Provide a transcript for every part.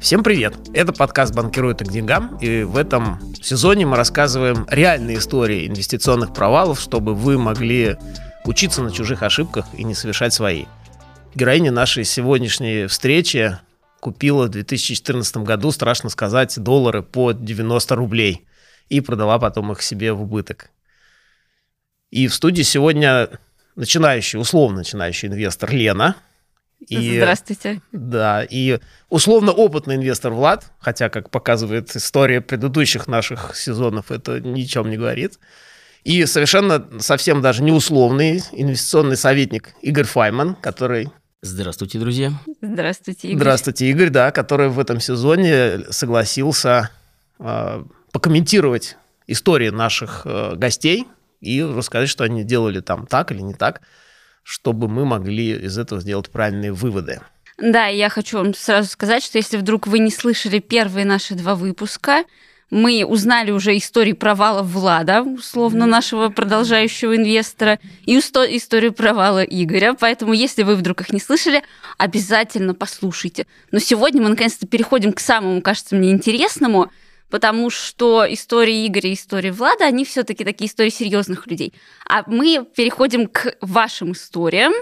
Всем привет! Это подкаст «Банкируют к деньгам», и в этом сезоне мы рассказываем реальные истории инвестиционных провалов, чтобы вы могли учиться на чужих ошибках и не совершать свои. Героиня нашей сегодняшней встречи купила в 2014 году, страшно сказать, доллары по 90 рублей и продала потом их себе в убыток. И в студии сегодня начинающий, условно начинающий инвестор Лена – и, Здравствуйте. Да, и условно опытный инвестор Влад, хотя, как показывает история предыдущих наших сезонов, это ничем не говорит. И совершенно совсем даже не условный инвестиционный советник Игорь Файман, который... Здравствуйте, друзья. Здравствуйте, Игорь. Здравствуйте, Игорь, да, который в этом сезоне согласился э, покомментировать истории наших э, гостей и рассказать, что они делали там так или не так чтобы мы могли из этого сделать правильные выводы. Да, я хочу вам сразу сказать, что если вдруг вы не слышали первые наши два выпуска, мы узнали уже истории провала Влада, условно нашего продолжающего инвестора, и историю провала Игоря. Поэтому, если вы вдруг их не слышали, обязательно послушайте. Но сегодня мы наконец-то переходим к самому, кажется мне, интересному – потому что истории Игоря и истории Влада, они все-таки такие истории серьезных людей. А мы переходим к вашим историям.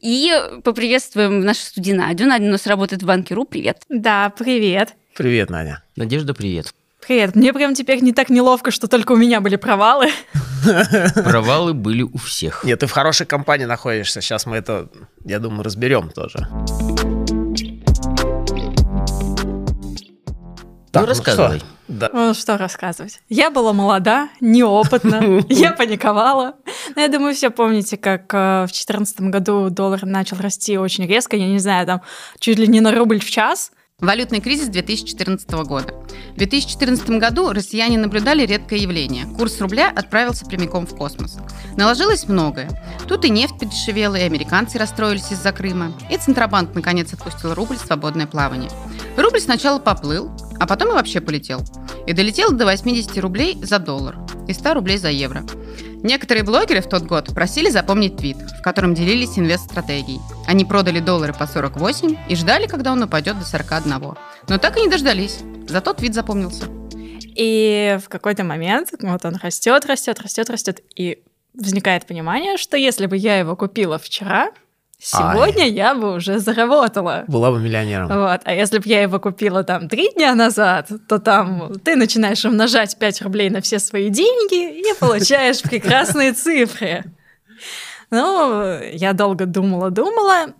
И поприветствуем нашу студию Надю. Надя у нас работает в банке РУ. Привет. Да, привет. Привет, Надя. Надежда, привет. Привет. Мне прям теперь не так неловко, что только у меня были провалы. Провалы были у всех. Нет, ты в хорошей компании находишься. Сейчас мы это, я думаю, разберем тоже. Так, ну, рассказывай. Что? Да. Ну, что рассказывать? Я была молода, неопытна, я паниковала. Но я думаю, все помните, как э, в 2014 году доллар начал расти очень резко, я не знаю, там чуть ли не на рубль в час. Валютный кризис 2014 года. В 2014 году россияне наблюдали редкое явление. Курс рубля отправился прямиком в космос. Наложилось многое. Тут и нефть подешевела, и американцы расстроились из-за Крыма, и Центробанк наконец отпустил рубль в свободное плавание. Рубль сначала поплыл, а потом и вообще полетел. И долетел до 80 рублей за доллар и 100 рублей за евро. Некоторые блогеры в тот год просили запомнить твит, в котором делились инвест-стратегией. Они продали доллары по 48 и ждали, когда он упадет до 41. Но так и не дождались. Зато твит запомнился. И в какой-то момент вот он растет, растет, растет, растет, и возникает понимание, что если бы я его купила вчера, Сегодня Ай. я бы уже заработала. Была бы миллионером. Вот. А если бы я его купила там три дня назад, то там ты начинаешь умножать 5 рублей на все свои деньги и получаешь прекрасные цифры. Ну, я долго думала-думала.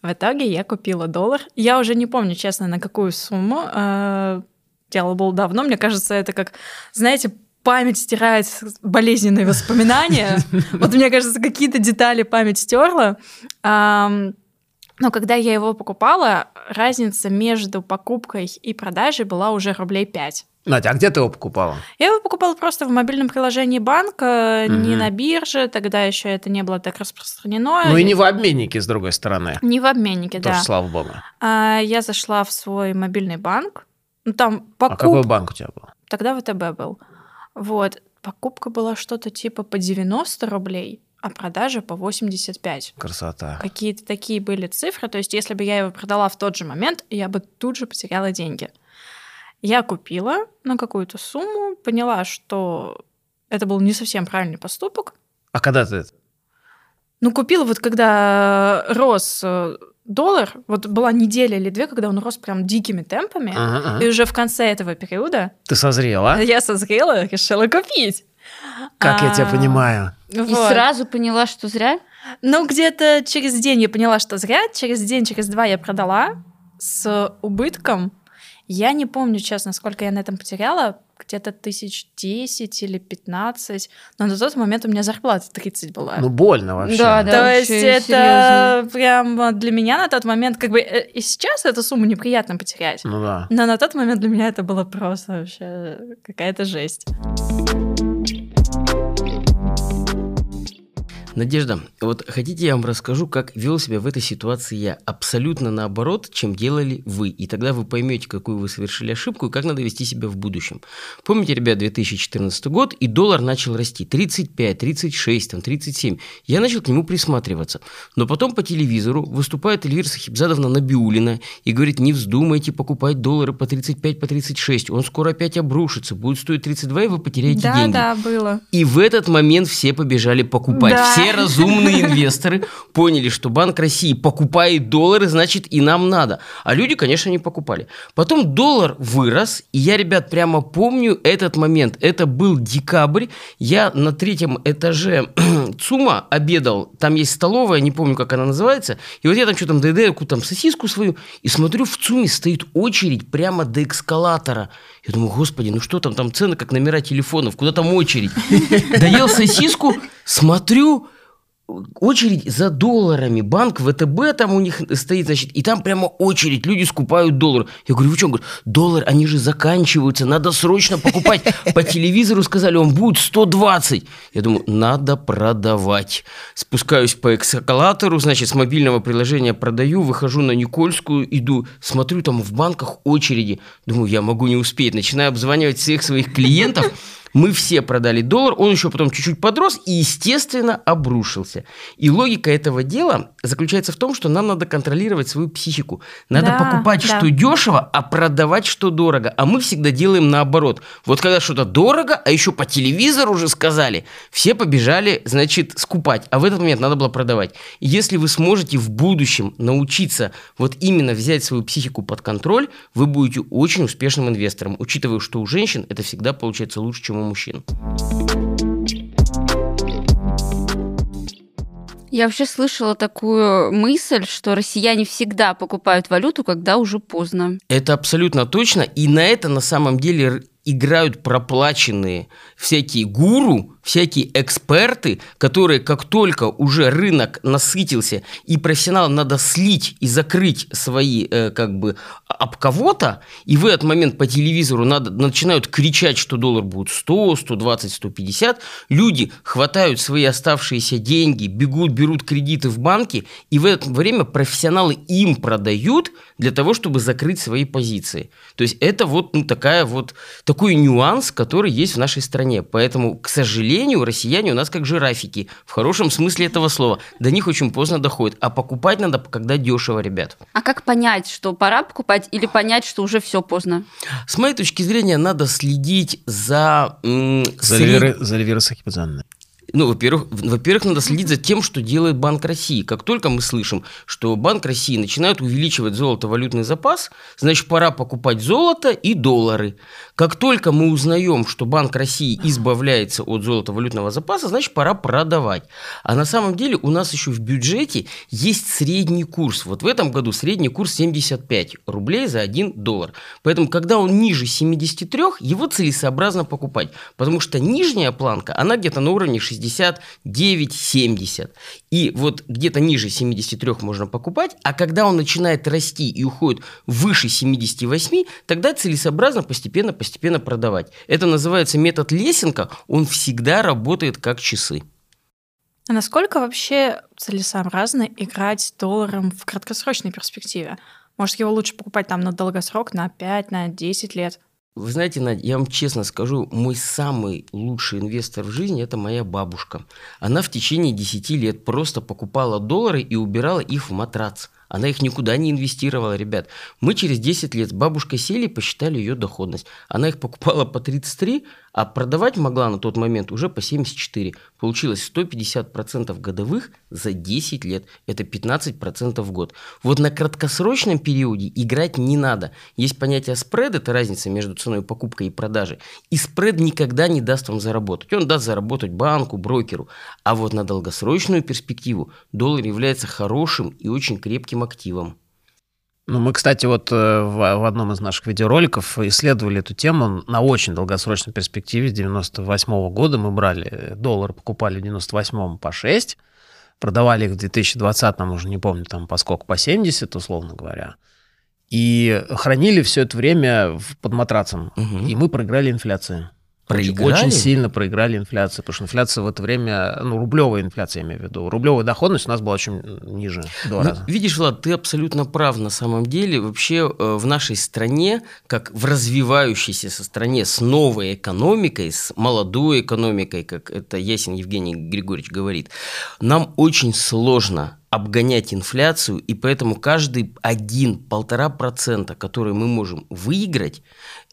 В итоге я купила доллар. Я уже не помню, честно, на какую сумму. А, дело было давно. Мне кажется, это как, знаете, память стирает болезненные воспоминания. Вот мне кажется, какие-то детали память стерла. Но когда я его покупала, разница между покупкой и продажей была уже рублей 5. Надя, а где ты его покупала? Я его покупала просто в мобильном приложении банка, угу. не на бирже, тогда еще это не было так распространено. Ну и не в обменнике, с другой стороны. Не в обменнике, Тоже, да. слава богу. А, я зашла в свой мобильный банк. Ну, там покуп... А какой банк у тебя был? Тогда ВТБ был. Вот, покупка была что-то типа по 90 рублей, а продажа по 85. Красота. Какие-то такие были цифры. То есть, если бы я его продала в тот же момент, я бы тут же потеряла деньги. Я купила на какую-то сумму, поняла, что это был не совсем правильный поступок. А когда ты это? Ну, купила вот когда рос э, доллар, вот была неделя или две, когда он рос прям дикими темпами, ага, ага. и уже в конце этого периода... Ты созрела? Я созрела, решила купить. Как а, я тебя понимаю. Вот. И сразу поняла, что зря? Ну, где-то через день я поняла, что зря, через день, через два я продала с убытком. Я не помню, честно, сколько я на этом потеряла, где-то тысяч десять или пятнадцать, но на тот момент у меня зарплата 30 была. Ну, больно вообще. Да, да. То есть это серьезно. прям для меня на тот момент, как бы э, и сейчас эту сумму неприятно потерять. Ну да. Но на тот момент для меня это было просто вообще какая-то жесть. Надежда, вот хотите я вам расскажу, как вел себя в этой ситуации я? Абсолютно наоборот, чем делали вы. И тогда вы поймете, какую вы совершили ошибку и как надо вести себя в будущем. Помните, ребят, 2014 год, и доллар начал расти. 35, 36, там, 37. Я начал к нему присматриваться. Но потом по телевизору выступает Эльвира Сахибзадовна Набиулина и говорит, не вздумайте покупать доллары по 35, по 36. Он скоро опять обрушится, будет стоить 32, и вы потеряете да, деньги. Да, да, было. И в этот момент все побежали покупать. Да. Все разумные инвесторы поняли, что Банк России покупает доллары, значит и нам надо. А люди, конечно, не покупали. Потом доллар вырос, и я, ребят, прямо помню этот момент. Это был декабрь. Я на третьем этаже ЦУМа обедал. Там есть столовая, не помню, как она называется. И вот я там что там доедаю, какую там сосиску свою, и смотрю, в ЦУМе стоит очередь прямо до эскалатора. Я думаю, господи, ну что там, там цены как номера телефонов, куда там очередь? Доел сосиску, смотрю, очередь за долларами. Банк ВТБ там у них стоит, значит, и там прямо очередь, люди скупают доллар. Я говорю, вы что? Он доллар, они же заканчиваются, надо срочно покупать. По телевизору сказали, он будет 120. Я думаю, надо продавать. Спускаюсь по эскалатору, значит, с мобильного приложения продаю, выхожу на Никольскую, иду, смотрю, там в банках очереди. Думаю, я могу не успеть. Начинаю обзванивать всех своих клиентов. Мы все продали доллар, он еще потом чуть-чуть подрос и, естественно, обрушился. И логика этого дела заключается в том, что нам надо контролировать свою психику. Надо Да, покупать, да. что дешево, а продавать, что дорого. А мы всегда делаем наоборот. Вот когда что-то дорого, а еще по телевизору уже сказали, все побежали, значит, скупать. А в этот момент надо было продавать. И если вы сможете в будущем научиться вот именно взять свою психику под контроль, вы будете очень успешным инвестором, учитывая, что у женщин это всегда получается лучше, чем у мужчин. Я вообще слышала такую мысль, что россияне всегда покупают валюту, когда уже поздно. Это абсолютно точно. И на это на самом деле играют проплаченные всякие гуру, всякие эксперты, которые как только уже рынок насытился и профессионалам надо слить и закрыть свои э, как бы об кого-то, и в этот момент по телевизору надо, начинают кричать, что доллар будет 100, 120, 150, люди хватают свои оставшиеся деньги, бегут, берут кредиты в банке, и в это время профессионалы им продают для того, чтобы закрыть свои позиции. То есть это вот ну, такая вот, такой нюанс, который есть в нашей стране. Поэтому, к сожалению, россияне у нас как жирафики, в хорошем смысле этого слова. До них очень поздно доходит. А покупать надо, когда дешево, ребят. А как понять, что пора покупать, или понять, что уже все поздно? С моей точки зрения, надо следить за... м, За сред- Эльвирой за Сахибзадовной. Ну, во-первых, во-первых, надо следить за тем, что делает Банк России. Как только мы слышим, что Банк России начинает увеличивать золото-валютный запас, значит, пора покупать золото и доллары. Как только мы узнаем, что Банк России избавляется от золото-валютного запаса, значит, пора продавать. А на самом деле у нас еще в бюджете есть средний курс. Вот в этом году средний курс 75 рублей за 1 доллар. Поэтому, когда он ниже 73, его целесообразно покупать. Потому что нижняя планка, она где-то на уровне 69-70. И вот где-то ниже 73 можно покупать, а когда он начинает расти и уходит выше 78, тогда целесообразно постепенно-постепенно продавать. Это называется метод лесенка, он всегда работает как часы. А насколько вообще целесообразно играть долларом в краткосрочной перспективе? Может, его лучше покупать там на долгосрок, на 5, на 10 лет? Вы знаете, Надя, я вам честно скажу, мой самый лучший инвестор в жизни – это моя бабушка. Она в течение 10 лет просто покупала доллары и убирала их в матрац. Она их никуда не инвестировала, ребят. Мы через 10 лет с бабушкой сели и посчитали ее доходность. Она их покупала по 33, а продавать могла на тот момент уже по 74. Получилось 150% годовых за 10 лет. Это 15% в год. Вот на краткосрочном периоде играть не надо. Есть понятие спред, это разница между ценой покупки и продажи. И спред никогда не даст вам заработать. Он даст заработать банку, брокеру. А вот на долгосрочную перспективу доллар является хорошим и очень крепким активом. Ну, мы, кстати, вот э, в, одном из наших видеороликов исследовали эту тему на очень долгосрочной перспективе. С 98 года мы брали доллар, покупали в 98 по 6, продавали их в 2020, уже не помню, там по сколько, по 70, условно говоря. И хранили все это время под матрацем. Мгм. И мы проиграли инфляции. Проиграли? Очень сильно проиграли инфляцию, потому что инфляция в это время, ну, рублевая инфляция, я имею в виду, рублевая доходность у нас была очень ниже, два Ну, раза. видишь, Влад, ты абсолютно прав на самом деле. Вообще э, в нашей стране, как в развивающейся со стране с новой экономикой, с молодой экономикой, как это Ясин Евгений Григорьевич говорит, нам очень сложно обгонять инфляцию, и поэтому каждый один-полтора процента, который мы можем выиграть,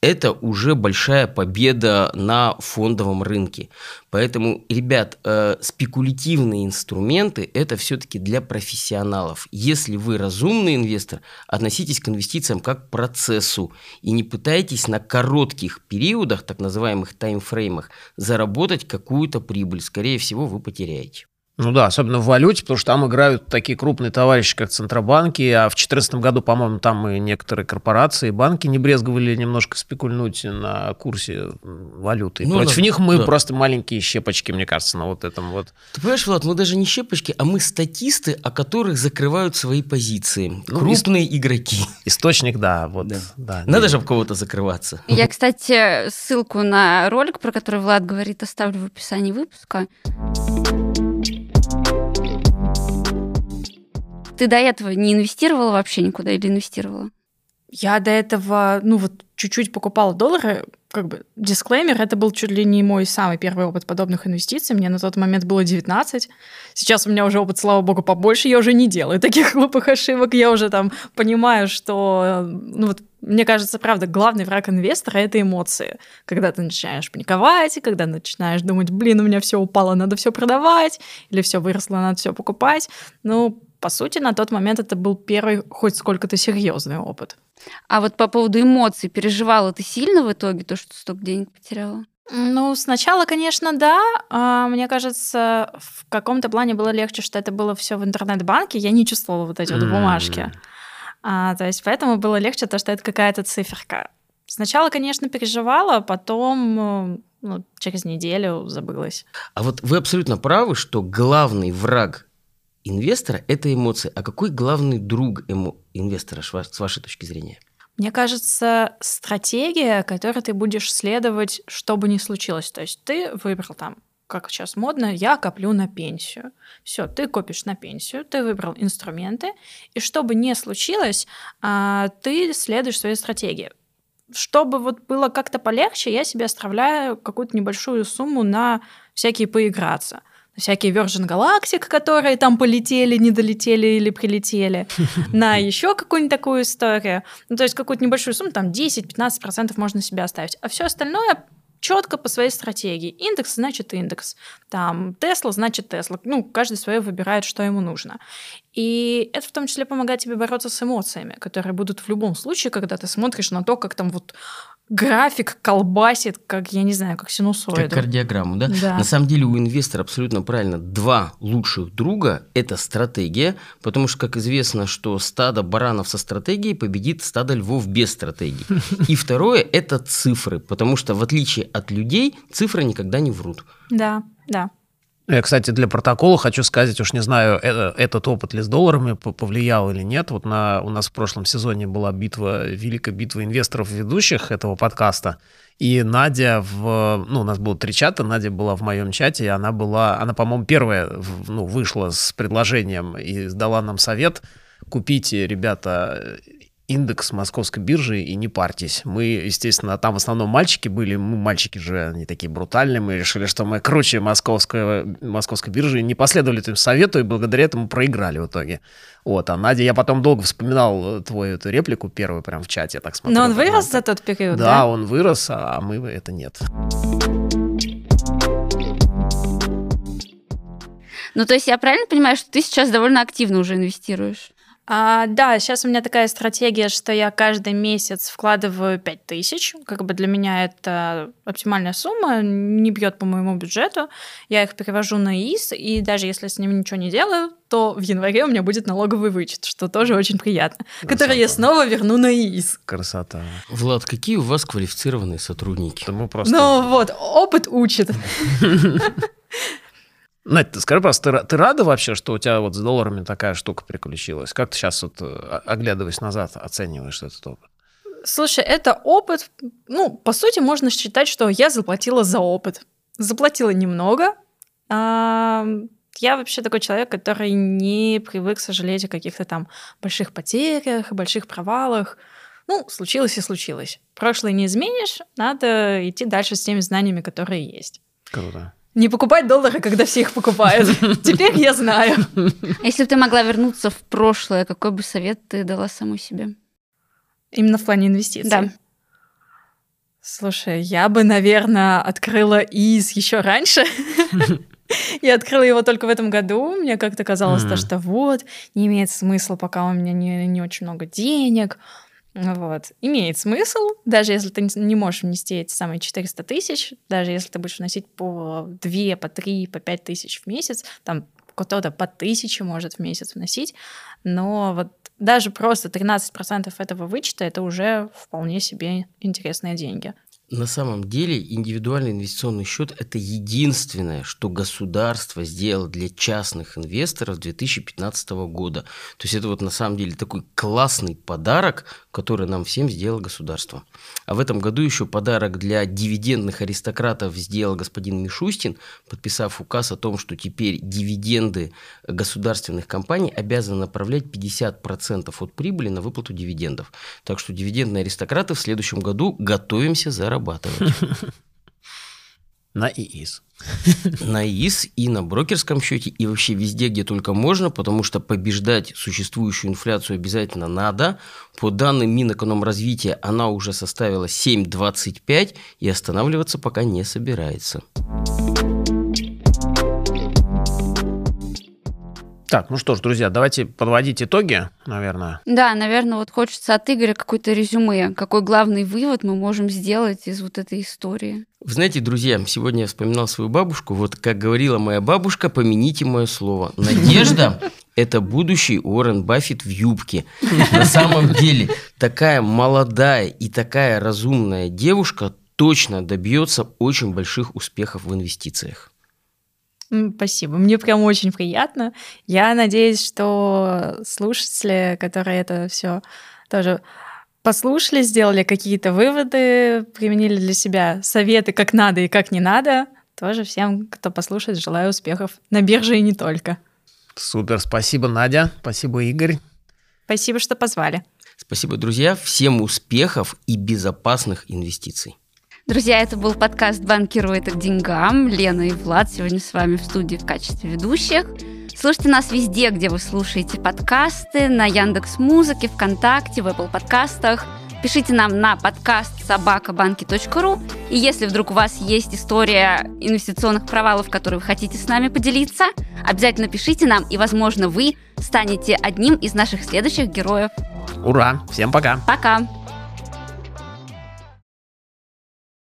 это уже большая победа на фондовом рынке. Поэтому, ребят, э, спекулятивные инструменты – это все-таки для профессионалов. Если вы разумный инвестор, относитесь к инвестициям как к процессу и не пытайтесь на коротких периодах, так называемых таймфреймах, заработать какую-то прибыль. Скорее всего, вы потеряете. Ну да, особенно в валюте, потому что там играют такие крупные товарищи, как Центробанки, а в 2014 году, по-моему, там и некоторые корпорации, банки не брезговали немножко спекульнуть на курсе валюты. И Ну, Против да, них мы да. просто маленькие щепочки, мне кажется, на вот этом вот. Ты понимаешь, Влад, мы даже не щепочки, а мы статисты, о которых закрывают свои позиции. Ну, Крупные игроки. Источник, да, вот. Да. да. Надо же об кого-то закрываться. Я, кстати, ссылку на ролик, про который Влад говорит, оставлю в описании выпуска. Ты до этого не инвестировала вообще никуда или инвестировала? Я до этого, ну вот, чуть-чуть покупала доллары, как бы, дисклеймер, это был чуть ли не мой самый первый опыт подобных инвестиций. Мне на тот момент было 19. Сейчас у меня уже опыт, слава богу, побольше. Я уже не делаю таких глупых ошибок. Я уже там понимаю, что, ну вот, мне кажется, правда, главный враг инвестора — это эмоции. Когда ты начинаешь паниковать, когда начинаешь думать, блин, у меня все упало, надо все продавать, или все выросло, надо все покупать. Ну, по сути, на тот момент это был первый хоть сколько-то серьезный опыт. А вот по поводу эмоций, переживала ты сильно в итоге то, что столько денег потеряла? Ну, сначала, конечно, да. А, Мне кажется, в каком-то плане было легче, что это было все в интернет-банке. Я не чувствовала вот эти вот бумажки. А, то есть поэтому было легче то, что это какая-то циферка. Сначала, конечно, переживала, потом э, ну, через неделю забылась. А вот вы абсолютно правы, что главный враг инвестора – это эмоции. А какой главный друг эмо- инвестора, с ва- с вашей точки зрения? Мне кажется, стратегия, которой ты будешь следовать, что бы ни случилось. То есть ты выбрал там, как сейчас модно, я коплю на пенсию. Все, ты копишь на пенсию, ты выбрал инструменты, и что бы ни случилось, а, ты следуешь своей стратегии. Чтобы вот было как-то полегче, я себе оставляю какую-то небольшую сумму на всякие поиграться. Всякие Virgin Galactic, которые там полетели, не долетели или прилетели, на еще какую-нибудь такую историю. Ну, то есть какую-то небольшую сумму, там 10-15% можно себе оставить. А все остальное четко по своей стратегии. Индекс значит индекс. Там Тесла значит Тесла. Ну, каждый свое выбирает, что ему нужно. И это в том числе помогает тебе бороться с эмоциями, которые будут в любом случае, когда ты смотришь на то, как там вот график колбасит, как, я не знаю, как синусоиду. Как кардиограмму, да? Да. На самом деле у инвестора абсолютно правильно. Два лучших друга – это стратегия, потому что, как известно, что стадо баранов со стратегией победит стадо львов без стратегии. И второе – это цифры, потому что, в отличие от людей, цифры никогда не врут. Да, да. Я, кстати, для протокола хочу сказать, уж не знаю, э- этот опыт ли с долларами повлиял или нет. Вот на, у нас в прошлом сезоне была битва, великая битва инвесторов ведущих этого подкаста. И Надя в... Ну, у нас было три чата, Надя была в моем чате, и она была... Она, по-моему, первая ну, вышла с предложением и дала нам совет. Купите, ребята, индекс московской биржи и не парьтесь. Мы, естественно, там в основном мальчики были, мы мальчики же, они такие брутальные, мы решили, что мы круче московской, московской биржи, и не последовали этому совету, и благодаря этому проиграли в итоге. Вот, а Надя, я потом долго вспоминал э, твою эту реплику первую прям в чате, я так смотрю. Но он вырос за тот период, Да, да? он вырос, а мы это нет. Ну, то есть я правильно понимаю, что ты сейчас довольно активно уже инвестируешь? А, да, сейчас у меня такая стратегия, что я каждый месяц вкладываю 5000. Как бы для меня это оптимальная сумма, не бьет по моему бюджету. Я их перевожу на ИС, и даже если с ними ничего не делаю, то в январе у меня будет налоговый вычет, что тоже очень приятно, который я снова верну на ИС. Красота. Влад, какие у вас квалифицированные сотрудники? Это мы просто... Ну вот, опыт учит. Надь, ты скажи просто, ты, ты рада вообще, что у тебя вот с долларами такая штука приключилась? Как ты сейчас вот, э, оглядываясь назад, оцениваешь этот опыт? Слушай, это опыт. Ну, по сути, можно считать, что я заплатила за опыт. Заплатила немного. А, я вообще такой человек, который не привык сожалеть о каких-то там больших потерях, больших провалах. Ну, случилось и случилось. Прошлое не изменишь, надо идти дальше с теми знаниями, которые есть. Круто. Не покупать доллары, когда все их покупают. Теперь я знаю. Если бы ты могла вернуться в прошлое, какой бы совет ты дала самой себе? Именно в плане инвестиций? Да. Слушай, я бы, наверное, открыла ИИС еще раньше. Я открыла его только в этом году. Мне как-то казалось, то, что вот, не имеет смысла, пока у меня не, не очень много денег. Вот. Имеет смысл, даже если ты не можешь внести эти самые 400 тысяч, даже если ты будешь вносить по 2, по 3, по 5 тысяч в месяц, там кто-то по тысяче может в месяц вносить, но вот даже просто 13% этого вычета это уже вполне себе интересные деньги. На самом деле индивидуальный инвестиционный счет – это единственное, что государство сделало для частных инвесторов 2015 года. То есть это вот на самом деле такой классный подарок, который нам всем сделало государство. А в этом году еще подарок для дивидендных аристократов сделал господин Мишустин, подписав указ о том, что теперь дивиденды государственных компаний обязаны направлять 50% от прибыли на выплату дивидендов. Так что дивидендные аристократы в следующем году готовимся за зарабатывать. На ИИС. На ИИС и на брокерском счете, и вообще везде, где только можно, потому что побеждать существующую инфляцию обязательно надо. По данным Минэкономразвития она уже составила 7,25 и останавливаться пока не собирается. Так, ну что ж, друзья, давайте подводить итоги, наверное. Да, наверное, вот хочется от Игоря какой-то резюме. Какой главный вывод мы можем сделать из вот этой истории? Вы знаете, друзья, сегодня я вспоминал свою бабушку. Вот как говорила моя бабушка, помяните мое слово. Надежда – это будущий Уоррен Баффет в юбке. На самом деле, такая молодая и такая разумная девушка точно добьется очень больших успехов в инвестициях. Спасибо. Мне прям очень приятно. Я надеюсь, что слушатели, которые это все тоже послушали, сделали какие-то выводы, применили для себя советы, как надо и как не надо, тоже всем, кто послушает, желаю успехов на бирже и не только. Супер, спасибо, Надя, спасибо, Игорь. Спасибо, что позвали. Спасибо, друзья. Всем успехов и безопасных инвестиций. Друзья, это был подкаст «Банкирует к деньгам». Лена и Влад сегодня с вами в студии в качестве ведущих. Слушайте нас везде, где вы слушаете подкасты, на Яндекс Музыке, ВКонтакте, в Apple подкастах. Пишите нам на подкаст собакабанки.ру. И если вдруг у вас есть история инвестиционных провалов, которые вы хотите с нами поделиться, обязательно пишите нам, и, возможно, вы станете одним из наших следующих героев. Ура! Всем пока! Пока!